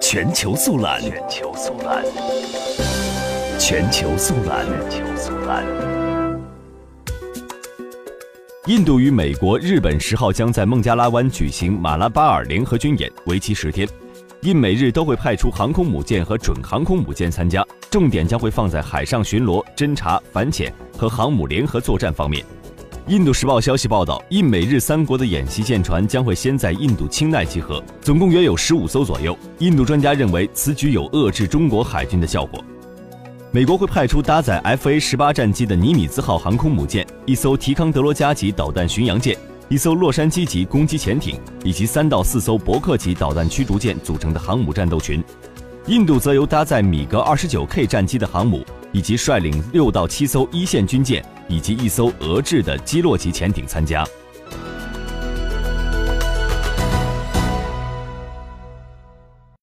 全球速览，全球速览，全球速览，全球速览。印度与美国、日本十号将在孟加拉湾举行马拉巴尔联合军演，为期十天。印美日都会派出航空母舰和准航空母舰参加，重点将会放在海上巡逻、侦察、反潜和航母联合作战方面。印度时报消息报道，印美日三国的演习舰船将会先在印度清奈集合，总共约有十五艘左右。印度专家认为，此举有遏制中国海军的效果。美国会派出搭载 F A 十八战机的尼米兹号航空母舰，一艘提康德罗加级导弹巡洋舰。一艘洛杉矶级攻击潜艇以及三到四艘伯克级导弹驱逐舰组成的航母战斗群，印度则由搭载米格二十九 K 战机的航母，以及率领六到七艘一线军舰以及一艘俄制的基洛级潜艇参加。